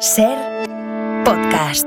Ser podcast.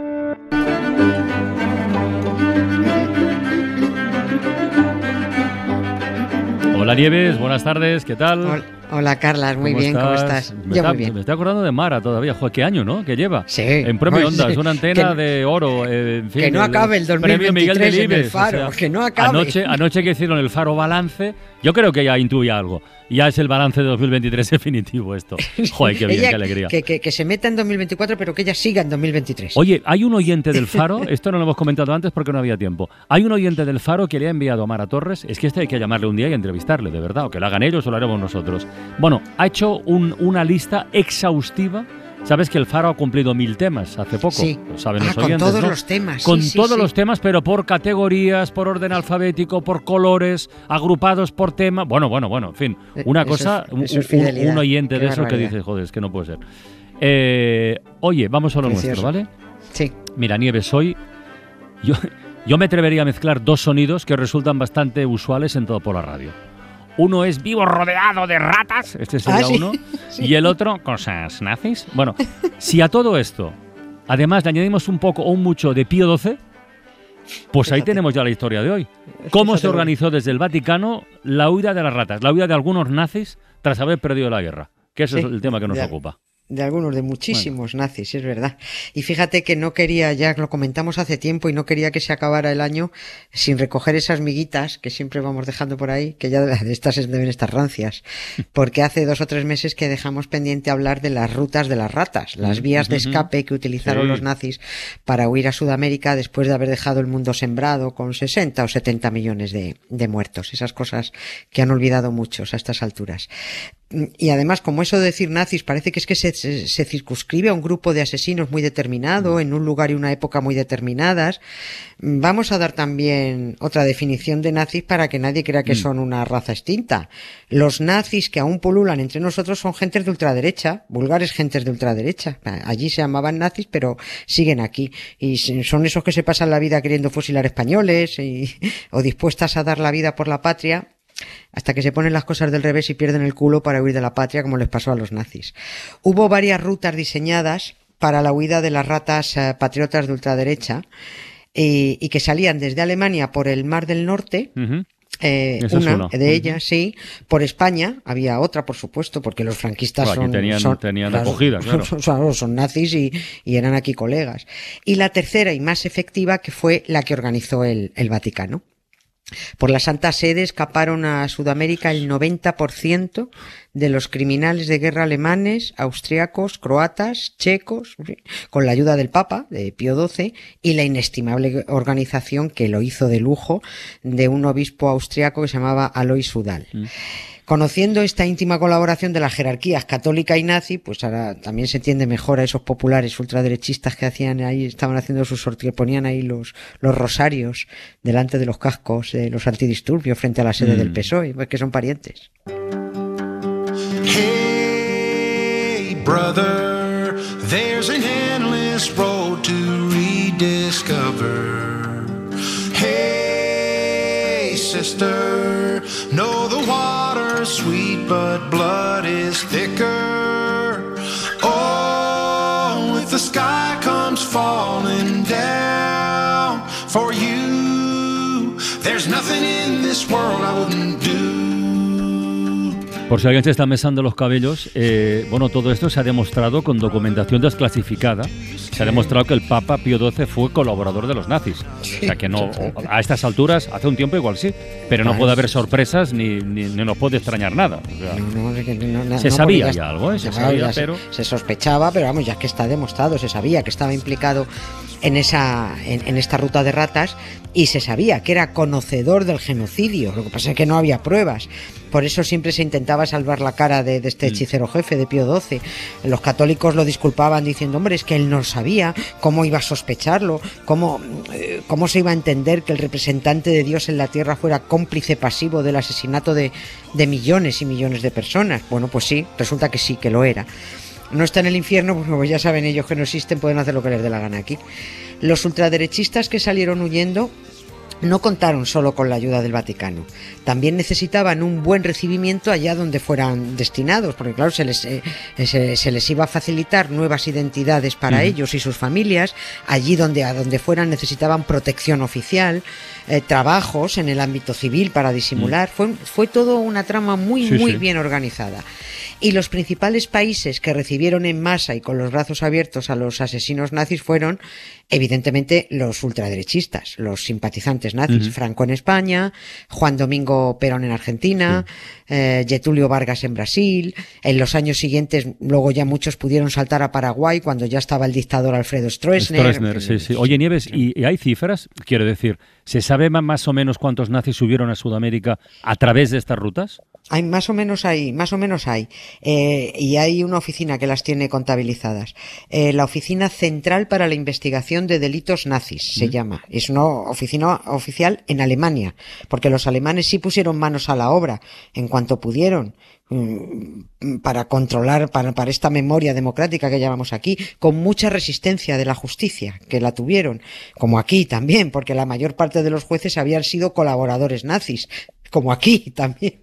Hola Nieves, buenas tardes, ¿qué tal? Hol- Hola, Carlas, muy bien, ¿cómo estás? Me, Yo está- muy bien. me estoy acordando de Mara todavía. Joder, ¿qué año, no? Que lleva. Sí. En Premio Pues, Ondas, sí. una antena Que- de oro. eh, en fin, que no acabe el Premio Miguel 2023 en el. Faro, que no acabe. Anoche, anoche que hicieron el Faro Balance, yo creo que ya intuía algo. Ya es el balance de 2023 definitivo esto. Joder, qué bien, Ella qué alegría. Que, que- que se meta en 2024, pero que ella siga en 2023. Oye, hay un oyente del Faro, esto no lo hemos comentado antes porque no había tiempo. Hay un oyente del Faro que le ha enviado a Mara Torres, es que este hay que llamarle un día y entrevistarle, de verdad, o que lo hagan ellos o lo haremos nosotros. Bueno, ha hecho un- una lista exhaustiva. Sabes que el Faro ha cumplido mil temas hace poco, Sí. lo saben Ah, los con todos ¿no? los temas, Con sí, todos sí. los temas, pero por categorías, por orden alfabético, por colores, agrupados por tema. Bueno, bueno, bueno, en fin. Eh, Una eso cosa, es- un- es un, oyente Qué de eso que dice, joder, es que no puede ser. Eh, oye, vamos a lo nuestro. ¿vale? Sí. Mira, Nieves, hoy yo, yo me atrevería a mezclar dos sonidos que resultan bastante usuales en todo por la radio. Uno es vivo rodeado de ratas, este sería Ah, sí, uno, y el otro cosas nazis. Bueno, si a todo esto, además le añadimos un poco o un mucho de Pío XII, pues ahí tenemos ya la historia de hoy. ¿Cómo se organizó desde el Vaticano la huida de las ratas, la huida de algunos nazis tras haber perdido la guerra? Que ese Sí, es el tema que nos ya. ocupa. De algunos, de muchísimos nazis, es verdad. Y fíjate que no quería, ya lo comentamos hace tiempo, y no quería que se acabara el año sin recoger esas miguitas que siempre vamos dejando por ahí, que ya de estas es- deben estar rancias. Porque hace dos o tres meses que dejamos pendiente hablar de las rutas de las ratas, las vías de escape que utilizaron Sí. los nazis para huir a Sudamérica después de haber dejado el mundo sembrado con 60 o 70 millones de, de muertos. Esas cosas que han olvidado muchos a estas alturas. Y además, como eso de decir nazis parece que es que se, se- se circunscribe a un grupo de asesinos muy determinado, en un lugar y una época muy determinadas, vamos a dar también otra definición de nazis para que nadie crea que son una raza extinta. Los nazis que aún pululan entre nosotros son gentes de ultraderecha, vulgares gentes de ultraderecha. Allí se llamaban nazis, pero siguen aquí. Y son esos que se pasan la vida queriendo fusilar españoles y- o dispuestas a dar la vida por la patria hasta que se ponen las cosas del revés y pierden el culo para huir de la patria, como les pasó a los nazis. Hubo varias rutas diseñadas para la huida de las ratas eh, patriotas de ultraderecha y, y que salían desde Alemania por el Mar del Norte. Eh, una una. de ellas, sí. Por España había otra, por supuesto, porque los franquistas son, tenían- son- tenían acogida, claro. son, son- son nazis y, y eran aquí colegas. Y la tercera y más efectiva que fue la que organizó el, el Vaticano. Por la Santa Sede escaparon a Sudamérica el 90% de los criminales de guerra alemanes, austriacos, croatas, checos, con la ayuda del Papa, de Pío XII, y la inestimable organización que lo hizo de lujo de un obispo austriaco que se llamaba Alois Udal. Conociendo esta íntima colaboración de las jerarquías católica y nazi, pues ahora también se entiende mejor a esos populares ultraderechistas que hacían ahí, estaban haciendo sus sorteos, ponían ahí los, los rosarios delante de los cascos de los antidisturbios frente a la sede del PSOE, pues que son parientes. Hey, brother, there's an endless road to rediscover. Hey, sister, know the sweet, but blood is thicker. Oh, if the sky comes falling down for you, there's nothing in this world I wouldn't do. Por si alguien se está mesando los cabellos, eh, bueno, todo esto se ha demostrado con documentación desclasificada. Se ha demostrado que el Papa Pío XII fue colaborador de los nazis. O sea que no, a estas alturas, hace un tiempo igual sí, pero no Claro, puede haber sorpresas ni, ni, ni nos puede extrañar nada. O sea, No, no, es que no, no, Se sabía ya algo, ¿eh? Se sabía, ya se- pero- Se, sospechaba, pero vamos, ya que está demostrado, se sabía que estaba implicado en esa en, en esta ruta de ratas y se sabía que era conocedor del genocidio. Lo que pasa es que no había pruebas. Por eso siempre se intentaba salvar la cara de, de este Mm. hechicero jefe de Pío XII. Los católicos lo disculpaban diciendo, hombre, es que él no sabía cómo iba a sospecharlo, cómo, eh, cómo se iba a entender que el representante de Dios en la tierra fuera cómplice pasivo del asesinato de, de millones y millones de personas. Bueno, pues sí, resulta que sí, que lo era. No está en el infierno, pues como ya saben ellos que no existen, pueden hacer lo que les dé la gana aquí. Los ultraderechistas que salieron huyendo no contaron solo con la ayuda del Vaticano, también necesitaban un buen recibimiento allá donde fueran destinados, porque claro, se les, eh, se, se les iba a facilitar nuevas identidades para ellos y sus familias, allí donde, a donde fueran necesitaban protección oficial, eh, trabajos en el ámbito civil para disimular, fue, fue todo una trama muy, Sí, muy sí. bien organizada. Y los principales países que recibieron en masa y con los brazos abiertos a los asesinos nazis fueron, evidentemente, los ultraderechistas, los simpatizantes nazis. Franco en España, Juan Domingo Perón en Argentina, eh, Getulio Vargas en Brasil. En los años siguientes, luego ya muchos pudieron saltar a Paraguay cuando ya estaba el dictador Alfredo Stroessner. Stroessner, sí, sí. Oye, Nieves, ¿y, y hay cifras? Quiero decir, ¿se sabe ma- más o menos cuántos nazis subieron a Sudamérica a través de estas rutas? Hay más o menos hay, más o menos hay. Eh, y hay una oficina que las tiene contabilizadas. Eh, la Oficina Central para la Investigación de Delitos Nazis se llama. Es una oficina oficial en Alemania, porque los alemanes sí pusieron manos a la obra en cuanto pudieron para controlar, para, para esta memoria democrática que llamamos aquí, con mucha resistencia de la justicia, que la tuvieron, como aquí también, porque la mayor parte de los jueces habían sido colaboradores nazis, como aquí también.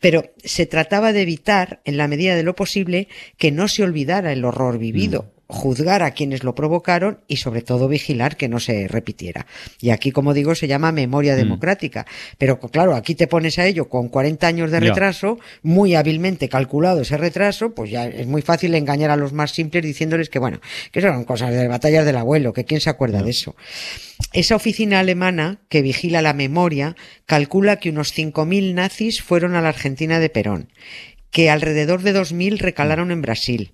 Pero se trataba de evitar, en la medida de lo posible, que no se olvidara el horror vivido. Juzgar a quienes lo provocaron y sobre todo vigilar que no se repitiera. Y aquí, como digo, se llama memoria democrática. Pero claro, aquí te pones a ello con 40 años de retraso, muy hábilmente calculado ese retraso, pues ya es muy fácil engañar a los más simples diciéndoles que bueno, que son cosas de batallas del abuelo, que quién se acuerda de eso. Esa oficina alemana que vigila la memoria calcula que unos 5.000 nazis fueron a la Argentina de Perón, que alrededor de 2.000 recalaron en Brasil.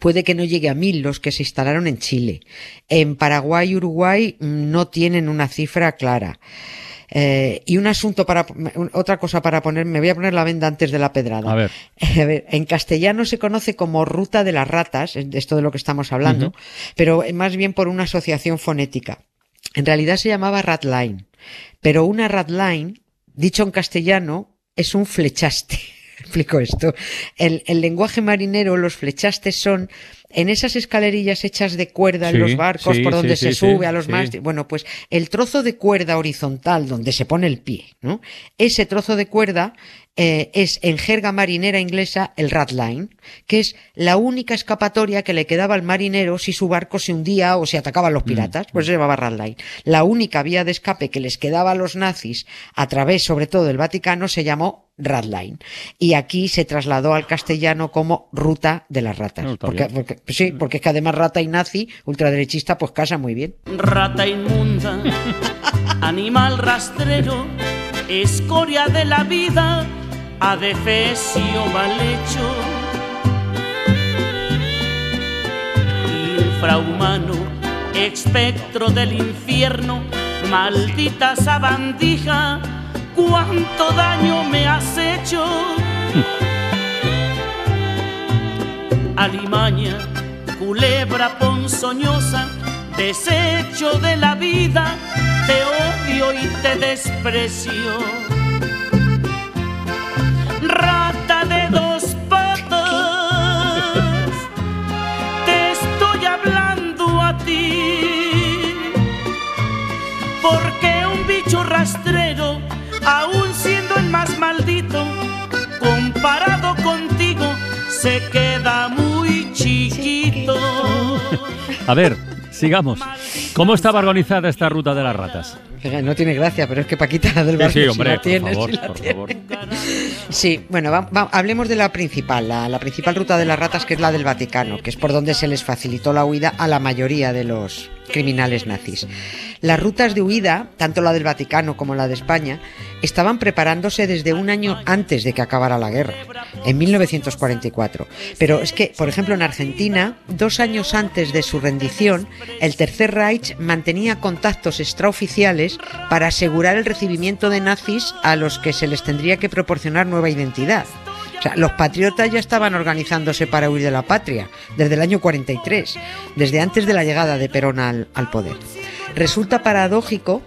Puede que no llegue a 1.000 los que se instalaron en Chile. En Paraguay y Uruguay mm, no tienen una cifra clara. Eh, y un asunto para, otra cosa para poner, me voy a poner la venda antes de la pedrada. A ver. A ver, en castellano se conoce como ruta de las ratas, es de esto de lo que estamos hablando, pero más bien por una asociación fonética. En realidad se llamaba ratline, pero una ratline, dicho en castellano, es un flechaste. Explico esto. El, lenguaje marinero, los flechastes son en esas escalerillas hechas de cuerda Sí, en los barcos sí, por donde sí, se sube a los sí. mástiles. Bueno, pues el trozo de cuerda horizontal donde se pone el pie, ¿no? Ese trozo de cuerda eh, es en jerga marinera inglesa el ratline, que es la única escapatoria que le quedaba al marinero si su barco se hundía o se atacaban Mm, los piratas, pues se llamaba ratline. La única vía de escape que les quedaba a los nazis a través, sobre todo, del Vaticano se llamó ratline. Y aquí se trasladó al castellano como ruta de las ratas. No, porque, porque- sí, porque es que además rata y nazi, ultraderechista, pues casa muy bien. Rata inmunda, animal rastrero, escoria de la vida, adefesio mal hecho. Infrahumano, espectro del infierno, maldita sabandija, cuánto daño me has hecho. alimaña, culebra ponzoñosa, desecho de la vida, te odio y te desprecio. A ver, sigamos. ¿Cómo estaba organizada esta ruta de las ratas? No tiene gracia, pero es que Paquita la del barrio sí, sí hombre, la por favor, la por tiene. favor. Sí, bueno, va- va- hablemos de la principal, la, la principal ruta de las ratas, que es la del Vaticano, que es por donde se les facilitó la huida a la mayoría de los criminales nazis. Las rutas de huida, tanto la del Vaticano como la de España, estaban preparándose desde un año antes de que acabara la guerra, en 1944. Pero es que, por ejemplo, en Argentina, dos años antes de su rendición, el Tercer Reich mantenía contactos extraoficiales para asegurar el recibimiento de nazis a los que se les tendría que proporcionar nueva identidad. Sea, los patriotas ya estaban organizándose para huir de la patria desde el año 43, desde antes de la llegada de Perón al, al poder. Resulta paradójico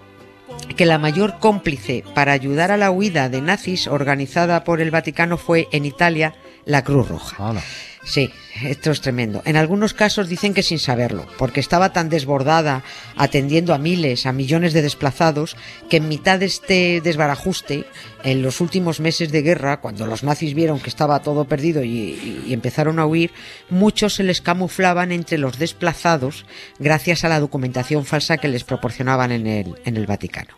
que la mayor cómplice para ayudar a la huida de nazis organizada por el Vaticano fue en Italia la Cruz Roja. Sí, esto es tremendo. En algunos casos dicen que sin saberlo, porque estaba tan desbordada atendiendo a miles, a millones de desplazados, que en mitad de este desbarajuste, en los últimos meses de guerra, cuando los nazis vieron que estaba todo perdido y, y empezaron a huir, muchos se les camuflaban entre los desplazados gracias a la documentación falsa que les proporcionaban en el, en el Vaticano.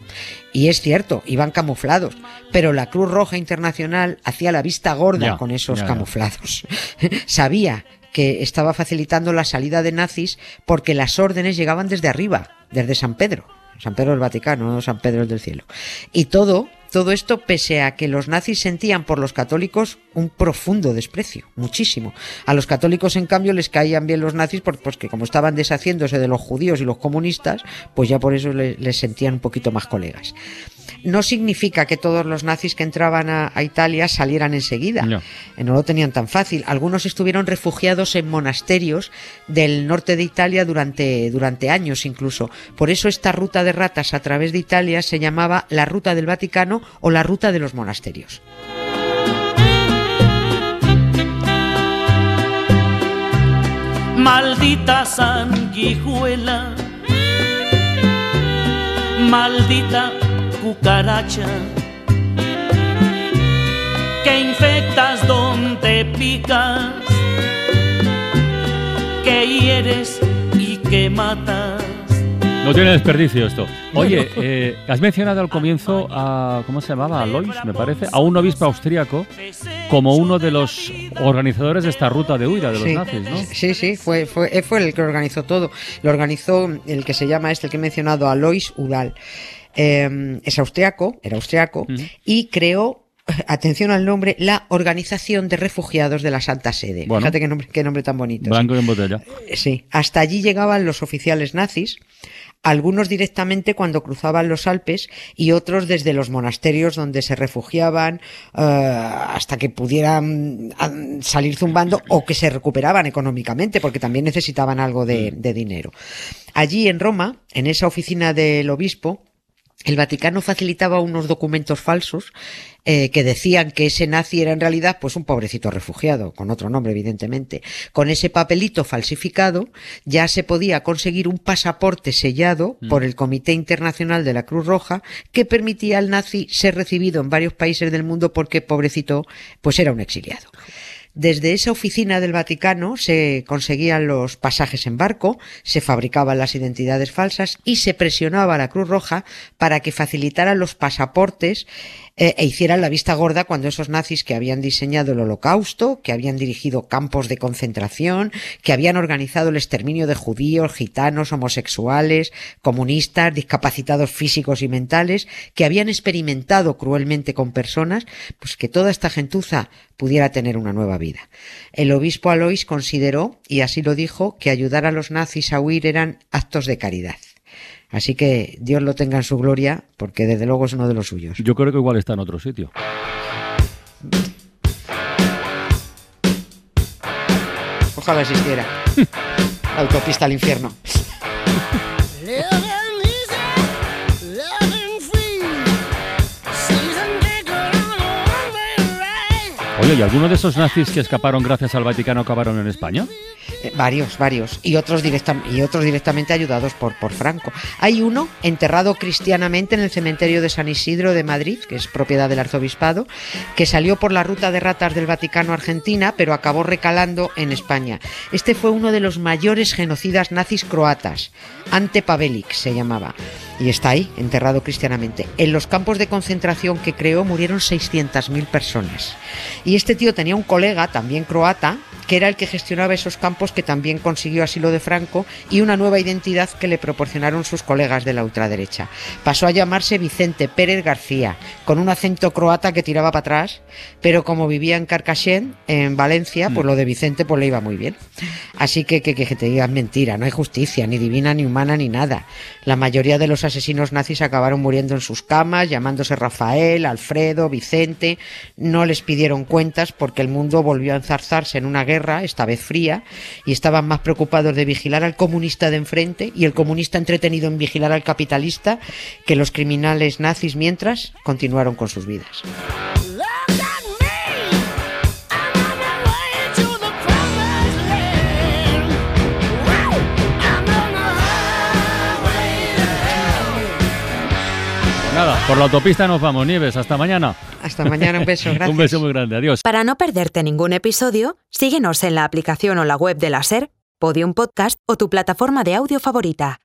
Y es cierto, iban camuflados, pero la Cruz Roja Internacional hacía la vista gorda con esos camuflados. Sabía que estaba facilitando la salida de nazis porque las órdenes llegaban desde arriba, desde San Pedro. San Pedro del Vaticano, no San Pedro el del cielo. Y todo, todo esto pese a que los nazis sentían por los católicos un profundo desprecio, muchísimo. A los católicos, en cambio, les caían bien los nazis por- porque como estaban deshaciéndose de los judíos y los comunistas, pues ya por eso le- les sentían un poquito más colegas. No significa que todos los nazis que entraban a, a Italia salieran enseguida. No. Eh, No lo tenían tan fácil. Algunos estuvieron refugiados en monasterios del norte de Italia durante, durante años incluso. Por eso esta ruta de ratas a través de Italia se llamaba la ruta del Vaticano o la ruta de los monasterios. Maldita sanguijuela, maldita cucaracha, que infectas donde picas, que hieres y que matas. No tiene desperdicio esto. Oye, eh, has mencionado al comienzo a, ¿cómo se llamaba? A Lois, me parece, a un obispo austríaco como uno de los organizadores de esta ruta de huida de los sí, nazis, ¿no? Sí, sí, fue, fue, él fue el que organizó todo. Lo organizó el que se llama este, el que he mencionado, Alois Udal. Eh, es austriaco, era austriaco, y creó, atención al nombre, la Organización de Refugiados de la Santa Sede. Bueno. Fíjate qué nombre, qué nombre tan bonito. Blanco en botella. Sí, hasta allí llegaban los oficiales nazis, algunos directamente cuando cruzaban los Alpes y otros desde los monasterios donde se refugiaban eh, hasta que pudieran mm, salir zumbando o que se recuperaban económicamente porque también necesitaban algo de, de dinero. Allí en Roma, en esa oficina del obispo, el Vaticano facilitaba unos documentos falsos eh, que decían que ese nazi era en realidad pues un pobrecito refugiado, con otro nombre evidentemente. Con ese papelito falsificado ya se podía conseguir un pasaporte sellado por el Comité Internacional de la Cruz Roja que permitía al nazi ser recibido en varios países del mundo porque pobrecito pues era un exiliado. Desde esa oficina del Vaticano se conseguían los pasajes en barco, se fabricaban las identidades falsas y se presionaba la Cruz Roja para que facilitaran los pasaportes eh, e hicieran la vista gorda cuando esos nazis que habían diseñado el holocausto, que habían dirigido campos de concentración, que habían organizado el exterminio de judíos, gitanos, homosexuales, comunistas, discapacitados físicos y mentales, que habían experimentado cruelmente con personas, pues que toda esta gentuza pudiera tener una nueva vida. El obispo Alois consideró, y así lo dijo, que ayudar a los nazis a huir eran actos de caridad. Así que Dios lo tenga en su gloria, porque desde luego es uno de los suyos. Yo creo que igual está en otro sitio. Ojalá existiera. La autopista al infierno. Oye, ¿y alguno de esos nazis que escaparon gracias al Vaticano acabaron en España? Eh, varios, varios. Y otros, directa- y otros directamente ayudados por, por Franco. Hay uno enterrado cristianamente en el cementerio de San Isidro de Madrid, que es propiedad del arzobispado, que salió por la ruta de ratas del Vaticano a Argentina, pero acabó recalando en España. Este fue uno de los mayores genocidas nazis croatas. Ante Pavelic se llamaba. Y está ahí, enterrado cristianamente. En los campos de concentración que creó murieron 600.000 personas. Y este tío tenía un colega, también croata, que era el que gestionaba esos campos que también consiguió asilo de Franco y una nueva identidad que le proporcionaron sus colegas de la ultraderecha. Pasó a llamarse Vicente Pérez García, con un acento croata que tiraba para atrás, pero como vivía en Carcassén, en Valencia, pues lo de Vicente pues le iba muy bien. Así que que, que te digan mentira, no hay justicia, ni divina, ni humana, ni nada. La mayoría de los asesinos nazis acabaron muriendo en sus camas, llamándose Rafael, Alfredo, Vicente. No les pidieron cuentas porque el mundo volvió a enzarzarse en una guerra, esta vez fría, y estaban más preocupados de vigilar al comunista de enfrente y el comunista entretenido en vigilar al capitalista que los criminales nazis mientras continuaron con sus vidas. Por la autopista nos vamos, Nieves. Hasta mañana. Hasta mañana, un beso, gracias. Un beso muy grande. Adiós. Para no perderte ningún episodio, síguenos en la aplicación o la web de la SER, Podium Podcast o tu plataforma de audio favorita.